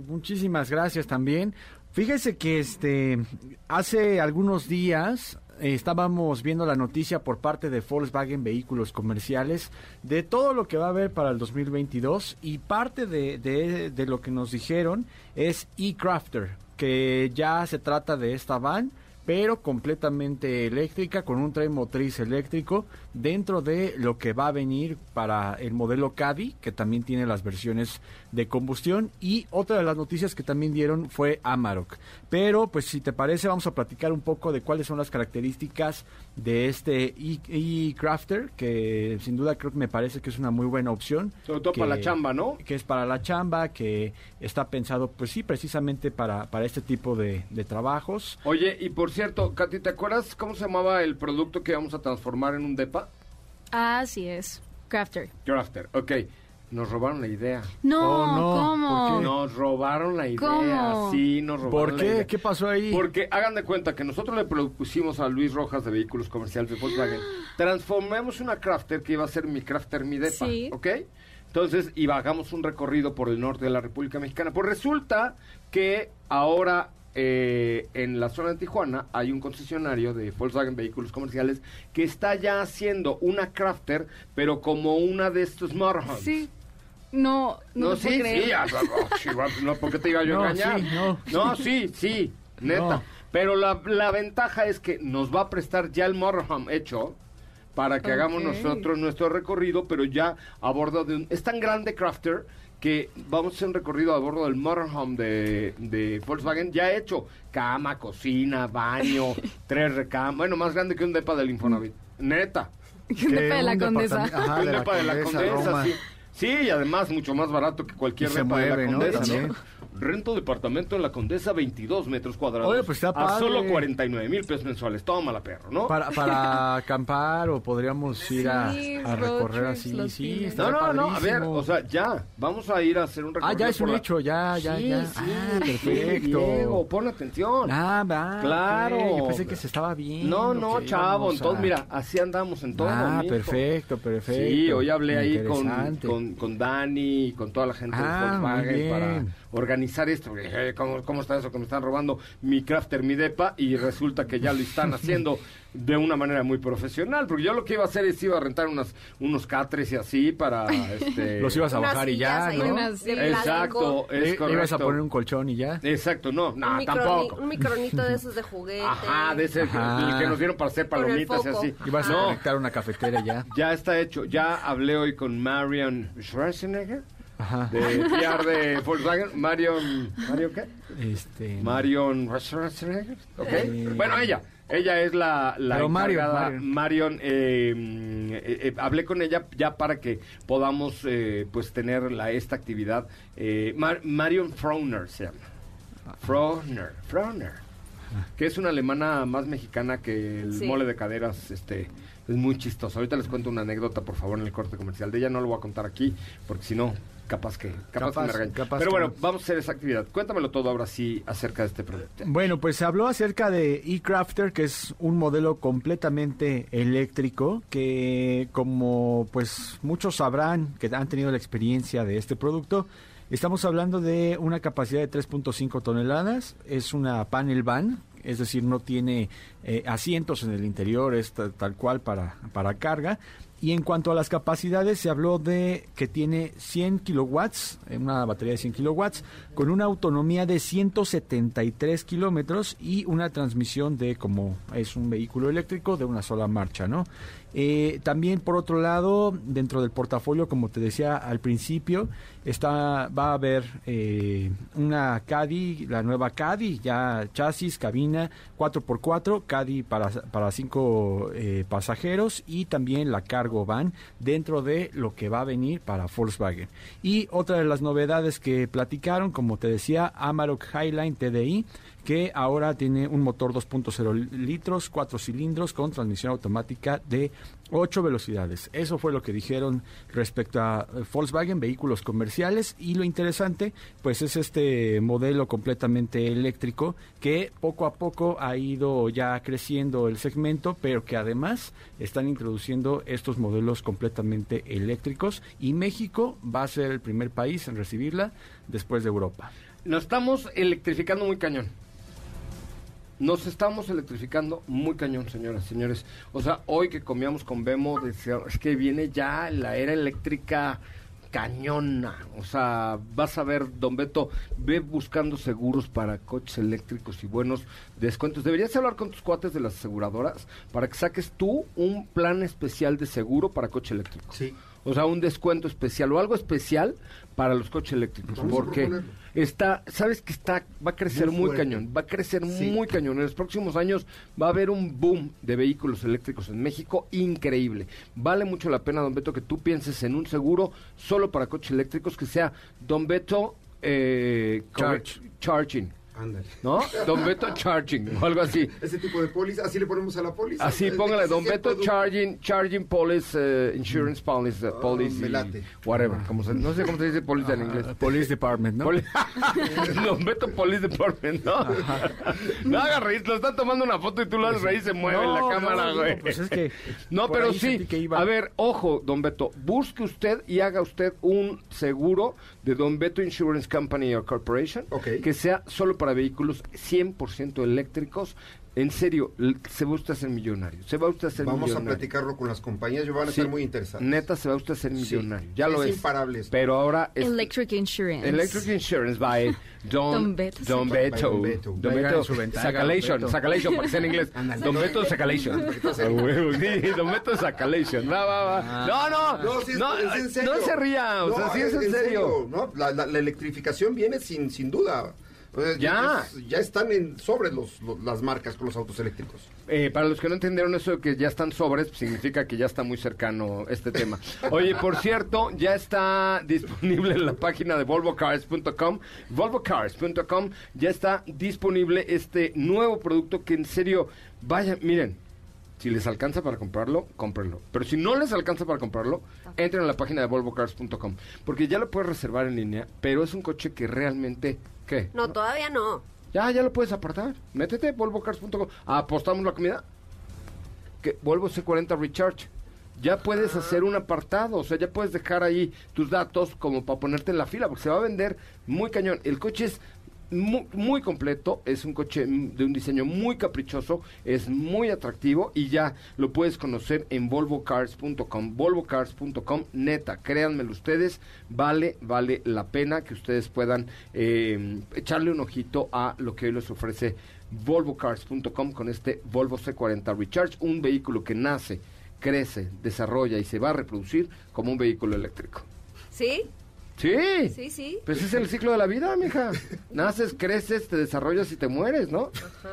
muchísimas gracias también. Fíjese que este, hace algunos días eh, estábamos viendo la noticia por parte de Volkswagen Vehículos Comerciales de todo lo que va a haber para el 2022 y parte de, de, de lo que nos dijeron es e-Crafter, que ya se trata de esta van pero completamente eléctrica, con un tren motriz eléctrico, dentro de lo que va a venir para el modelo Caddy, que también tiene las versiones de combustión, y otra de las noticias que también dieron fue Amarok. Pero, pues si te parece, vamos a platicar un poco de cuáles son las características de este e- e-Crafter, que sin duda creo que me parece que es una muy buena opción. Sobre todo que- para la chamba, ¿no? que es para la chamba, que está pensado, pues sí, precisamente para, para este tipo de, de trabajos. Oye, y por cierto, Katy, ¿te acuerdas cómo se llamaba el producto que íbamos a transformar en un DEPA? Así es. Crafter. Crafter, ok. Nos robaron la idea. No, Oh, no, ¿cómo? ¿por qué? Nos robaron la idea. ¿Cómo? Sí, nos robaron ¿Por la qué? idea. ¿Qué pasó ahí? Porque hagan de cuenta que nosotros le propusimos a Luis Rojas de Vehículos Comerciales de Volkswagen, <gasps> transformemos una Crafter que iba a ser mi Crafter, mi DEPA, Sí. ¿ok? Entonces, y hagamos un recorrido por el norte de la República Mexicana. Pues resulta que ahora eh, en la zona de Tijuana hay un concesionario de Volkswagen Vehículos Comerciales que está ya haciendo una Crafter, pero como una de estos motorhomes. Sí. No, no, No, sí, creer. sí, ah, ah, ah, no, ¿por qué te iba yo No, a engañar? sí, no. No, sí, sí, <laughs> neta. No. Pero la, la ventaja es que nos va a prestar ya el motorhome hecho para que hagamos nosotros nuestro recorrido, pero ya a bordo de un... Es tan grande Crafter que vamos a hacer un recorrido a bordo del motorhome de, de Volkswagen ya hecho. Cama, cocina, baño, <laughs> tres recamas. Bueno, más grande que un depa del Infonavit. Neta. <laughs> Que un depa de la condesa. Ajá, un de la depa de la Condesa, Condesa, Roma. sí. Sí, y además mucho más barato que cualquier Y de la mueve, ¿no? Condesa. <laughs> Rento departamento en la Condesa, 22 metros cuadrados. Oye, pues está A padre. solo 49 mil pesos mensuales. Tómala, perro, ¿no? Para, <laughs> para acampar o podríamos ir a, Sí, a recorrer trips, así, sí. No, no, no, a ver, o sea, ya, vamos a ir a hacer un Ah, recorrido. ya es un la- hecho, ya, ya, Sí, ya. sí, ah, sí, perfecto. Diego, pon atención. Ah, va. Claro. Yo pensé que se estaba bien. No, no, que chavo, entonces a- mira, así andamos en todo. Ah, perfecto, perfecto. Sí, hoy hablé ahí con, con, con Dani y con toda la gente Ah, de muy Volkswagen bien. para organizar esto. Dije, "Eh, ¿Cómo, ¿Cómo está eso que me están robando mi crafter, mi depa? Y resulta que ya lo están haciendo <laughs> de una manera muy profesional. Porque yo lo que iba a hacer es iba a rentar unas, unos catres y así para... <laughs> Este, Los ibas a bajar y ya, ¿no? Unas- Exacto, es Le- le ibas a correcto. poner un colchón y ya. Exacto, no, no, microni- tampoco. un micronito de esos de <laughs> juguete. Ajá, de ese Ajá. el que nos dieron para hacer palomitas y así. Ibas a conectar una cafetera ya. ya está hecho. Ya hablé hoy con Marion Schwarzenegger Ajá. de PR de Volkswagen. Marion, ¿Marion qué? Este, Marion ¿ok? Eh. Bueno, ella. Ella es la, la encargada. Marion. Marion, eh, eh, eh, hablé con ella ya para que podamos eh, pues tener la, esta actividad. Eh, Mar- Marion Frauner se llama. Frauner, Frauner. Que es una alemana más mexicana que el Sí. mole de caderas, este... Es muy chistoso. Ahorita les cuento una anécdota, por favor, en el corte comercial. De ella no lo voy a contar aquí, porque si no, capaz que, capaz, Capaz, que me capaz Pero bueno, no. vamos a hacer esa actividad. Cuéntamelo todo ahora sí acerca de este producto. Bueno, pues se habló acerca de eCrafter, que es un modelo completamente eléctrico, que como pues muchos sabrán que han tenido la experiencia de este producto, estamos hablando de una capacidad de 3.5 toneladas, es una panel van, es decir, no tiene eh, asientos en el interior, es ta- tal cual para, para carga. Y en cuanto a las capacidades, se habló de que tiene 100 kilowatts, eh, una batería de 100 kilowatts, con una autonomía de 173 kilómetros y una transmisión de, como es un vehículo eléctrico, de una sola marcha, ¿no? Eh, también, por otro lado, dentro del portafolio, como te decía al principio, está va a haber eh, una Caddy, la nueva Caddy, ya chasis, cabina 4x4, Caddy para, para cinco eh, pasajeros y también la Cargo Van dentro de lo que va a venir para Volkswagen. Y otra de las novedades que platicaron, como te decía, Amarok Highline TDI, que ahora tiene un motor 2.0 litros, 4 cilindros con transmisión automática de 8 velocidades. Eso fue lo que dijeron respecto a Volkswagen, vehículos comerciales. Y lo interesante, pues es este modelo completamente eléctrico que poco a poco ha ido ya creciendo el segmento, pero que además están introduciendo estos modelos completamente eléctricos. Y México va a ser el primer país en recibirla después de Europa. Nos estamos electrificando muy cañón. Nos estamos electrificando muy cañón, señoras, señores. O sea, hoy que comíamos con Bemo, es que viene ya la era eléctrica cañona. O sea, vas a ver, don Beto, ve buscando seguros para coches eléctricos y buenos descuentos. Deberías hablar con tus cuates de las aseguradoras para que saques tú un plan especial de seguro para coche eléctrico. Sí. O sea, un descuento especial o algo especial para los coches eléctricos. Vamos porque está, sabes que está, va a crecer Muy cañón, va a crecer Sí. muy cañón. En los próximos años va a haber un boom de vehículos eléctricos en México increíble. Vale mucho la pena, don Beto, que tú pienses en un seguro solo para coches eléctricos que sea don Beto eh, Charge. Charging. Ándale. ¿No? Don Beto Charging o algo así. <laughs> Ese tipo de póliza, así le ponemos a la póliza. Así póngale, Don Beto producto. Charging, Charging Police, eh, Insurance Police, Ah, Police, me y late. whatever, como se- no sé cómo se dice Police en inglés. Ah, Police Department, ¿no? Poli- <laughs> Don Beto Police Department, ¿no? No hagas reír, lo están tomando una foto y tú lo haces reír, se mueve No, la no, cámara, digo, güey. pues es que <laughs> No, pero sí, sentí que iba. a ver, ojo, Don Beto, busque usted y haga usted un seguro de Don Beto Insurance Company or Corporation Ok. que sea solo para vehículos 100% eléctricos. En serio, se va usted a ser millonario. Se va usted a ser Vamos a millonario. platicarlo con las compañías, yo van a Sí, estar muy interesados. Neta, se va usted a ser Sí, millonario. Ya lo es es. imparable esto. Pero ahora es Electric Insurance. Electric Insurance by Don, Don Beto. Don Beto. Don Beto. Don Beto. Sacalation. Sacalation, para que sea en inglés. <laughs> Don Beto Sacalation. <laughs> A sí, Don Beto Sacalation. Va, va, va. No, no. No, sí es, no, es en serio. no se ría. O sea, No, sí es en serio. ¿no? La, la- la electrificación viene sin, sin duda. Sea, Ya. es- ya están en sobre los, los- las marcas con los autos eléctricos. Eh, para los que no entendieron eso de que ya están sobres, pues significa que ya está muy cercano este tema. Oye, por cierto, ya está disponible en la página de volvocars.com. Volvocars.com ya está disponible este nuevo producto que en serio, vaya, miren, si les alcanza para comprarlo, cómprenlo. Pero si no les alcanza para comprarlo, entren a la página de volvocars.com. Porque ya lo puedes reservar en línea, pero es un coche que realmente, ¿qué? No, todavía no. Ya, ya lo puedes apartar. Métete, volvocars.com. Apostamos la comida. Que Volvo C40 Recharge. ya puedes hacer un apartado, o sea, ya puedes dejar ahí tus datos como para ponerte en la fila, porque se va a vender muy cañón. El coche es muy, muy completo, es un coche de un diseño muy caprichoso, es muy atractivo y ya lo puedes conocer en volvocars.com, volvocars.com, neta, créanmelo ustedes, vale, vale la pena que ustedes puedan eh, echarle un ojito a lo que hoy les ofrece volvocars.com con este Volvo C40 Recharge, un vehículo que nace, crece, desarrolla y se va a reproducir como un vehículo eléctrico. ¿Sí? Sí. Sí, sí. Pues es el ciclo de la vida, mija. Naces, creces, te desarrollas y te mueres, ¿no?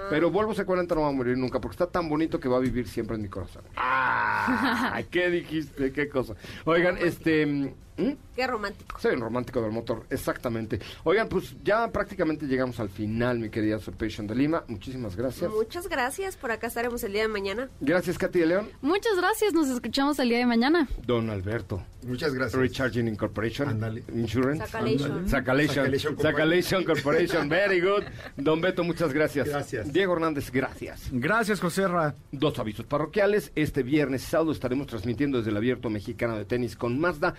Pero Volvo C40 no va a morir nunca porque está tan bonito que va a vivir siempre en mi corazón. <laughs> ¡Ah! ¿Qué dijiste? ¿Qué cosa? Oigan, este... ¿Mm? Qué romántico. Soy un romántico del motor, exactamente. Oigan, pues ya prácticamente llegamos al final, mi querida Patient de Lima. Muchísimas gracias. Muchas gracias. Por acá estaremos el día de mañana. Gracias, Katy de León. Muchas gracias, nos escuchamos el día de mañana. Don Alberto. Muchas gracias. Recharging Incorporation. Insurance. Sacalation. Sacalation. Corporation. Very good. Don Beto, muchas gracias. Gracias. Diego Hernández, gracias. Gracias, José Ra. Dos avisos parroquiales. Este viernes sábado estaremos transmitiendo desde el Abierto Mexicano de Tenis con Mazda.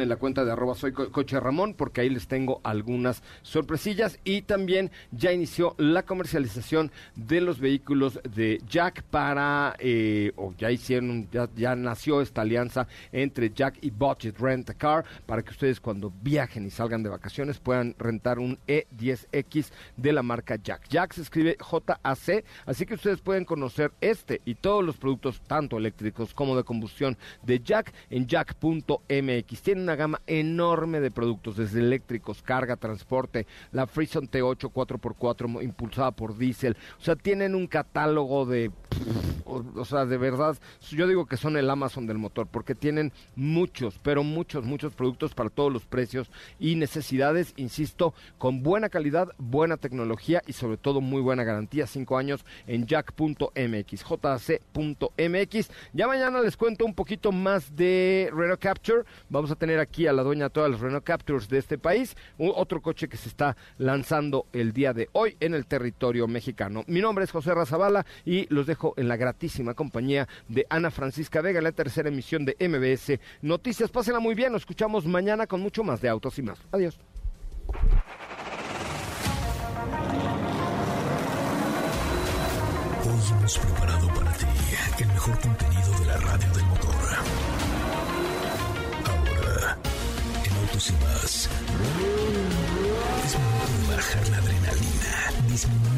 En la cuenta de arroba soy co- coche Ramón porque ahí les tengo algunas sorpresillas. Y también ya inició la comercialización de los vehículos de Jack para, eh, o ya hicieron, ya, ya nació esta alianza entre Jack y Budget Rent a Car para que ustedes cuando viajen y salgan de vacaciones puedan rentar un E10X de la marca Jack. Jack se escribe JAC, así que ustedes pueden conocer este y todos los productos, tanto eléctricos como de combustión, de Jack en jack.mx. Tiene una gama enorme de productos, desde eléctricos, carga, transporte, la Frison T8 4x4 mo- impulsada por diésel. O sea, tienen un catálogo de o, sea, de verdad, yo digo que son el Amazon del motor, porque tienen muchos, pero muchos, muchos productos para todos los precios y necesidades, insisto, con buena calidad, buena tecnología y sobre todo muy buena garantía, cinco años en jack.mx, jc.mx. Ya mañana les cuento un poquito más de Renault Capture, vamos a tener aquí a la dueña de todas las Renault Captures de este país, un- otro coche que se está lanzando el día de hoy en el territorio mexicano. Mi nombre es José Razabala y los dejo en la gratísima compañía de Ana Francisca Vega, la tercera emisión de MBS Noticias. Pásenla muy bien, nos escuchamos mañana con mucho más de autos y más. Adiós. Hoy hemos preparado para ti el mejor contenido de la radio del motor. Ahora, en Autos y más, es momento de bajar la adrenalina, disminuir